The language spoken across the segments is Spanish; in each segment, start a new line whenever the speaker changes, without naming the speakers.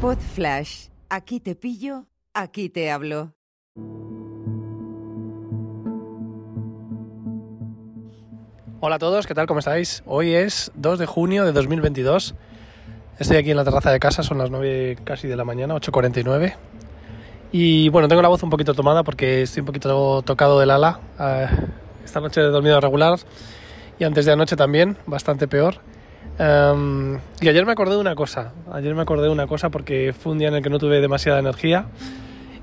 Pod Flash. Aquí te pillo, aquí te hablo.
Hola a todos, ¿qué tal? ¿Cómo estáis? Hoy es 2 de junio de 2022. Estoy aquí en la terraza de casa, son las 9 casi de la mañana, 8.49. Y bueno, tengo la voz un poquito tomada porque estoy un poquito tocado del ala. Eh, esta noche he dormido regular y antes de anoche también, bastante peor. Em, y ayer me acordé de una cosa, ayer me acordé de una cosa porque fue un día en el que no tuve demasiada energía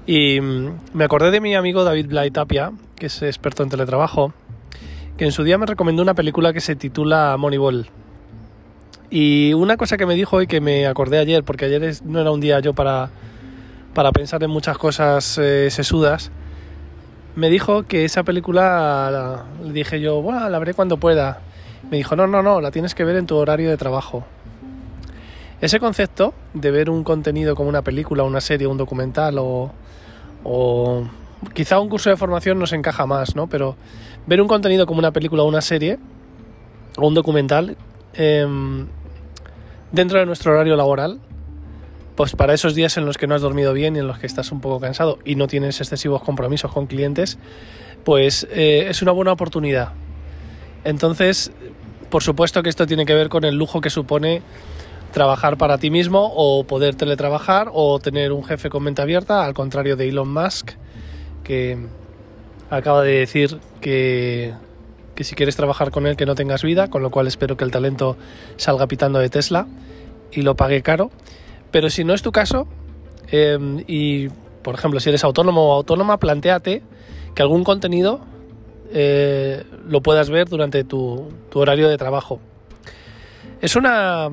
y mm, me acordé de mi amigo David Blay Tapia, que es experto en teletrabajo, que en su día me recomendó una película que se titula Moneyball. Y una cosa que me dijo y que me acordé ayer, porque ayer no era un día yo para, para pensar en muchas cosas eh, sesudas, me dijo que esa película, le dije yo, bueno, la veré cuando pueda. Me dijo, no, no, no, la tienes que ver en tu horario de trabajo. Ese concepto de ver un contenido como una película, una serie, un documental o, o quizá un curso de formación nos encaja más, ¿no? Pero ver un contenido como una película o una serie o un documental em, dentro de nuestro horario laboral pues para esos días en los que no has dormido bien y en los que estás un poco cansado y no tienes excesivos compromisos con clientes, pues eh, es una buena oportunidad. Entonces, por supuesto que esto tiene que ver con el lujo que supone trabajar para ti mismo o poder teletrabajar o tener un jefe con mente abierta, al contrario de Elon Musk, que acaba de decir que, que si quieres trabajar con él que no tengas vida, con lo cual espero que el talento salga pitando de Tesla y lo pague caro. Pero si no es tu caso, em, y por ejemplo, si eres autónomo o autónoma, planteate que algún contenido eh, lo puedas ver durante tu, horario de trabajo. Es una,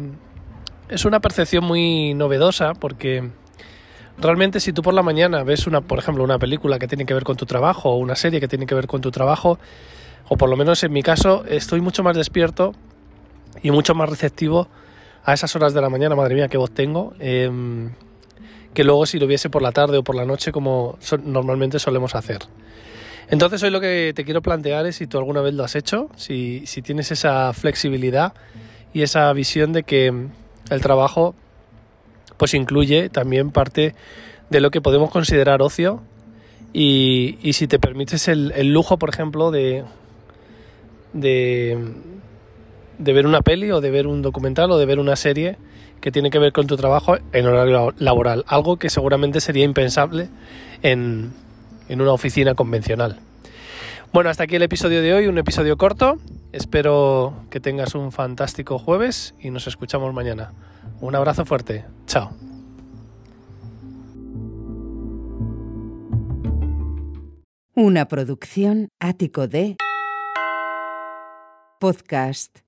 es una percepción muy novedosa porque realmente si tú por la mañana ves una, por ejemplo, una película que tiene que ver con tu trabajo o una serie que tiene que ver con tu trabajo, o por lo menos en mi caso, estoy mucho más despierto y mucho más receptivo a esas horas de la mañana, madre mía, qué voz tengo, em, que luego si lo viese por la tarde o por la noche como normalmente solemos hacer. Entonces hoy lo que te quiero plantear es si tú alguna vez lo has hecho, si, tienes esa flexibilidad y esa visión de que el trabajo pues incluye también parte de lo que podemos considerar ocio y, si te permites el, lujo, por ejemplo, de de ver una peli o de ver un documental o de ver una serie que tiene que ver con tu trabajo en horario laboral, algo que seguramente sería impensable en, en una oficina convencional. Bueno, hasta aquí el episodio de hoy, un episodio corto. Espero que tengas un fantástico jueves y nos escuchamos mañana. Un abrazo fuerte. Chao.
Una producción ático de podcast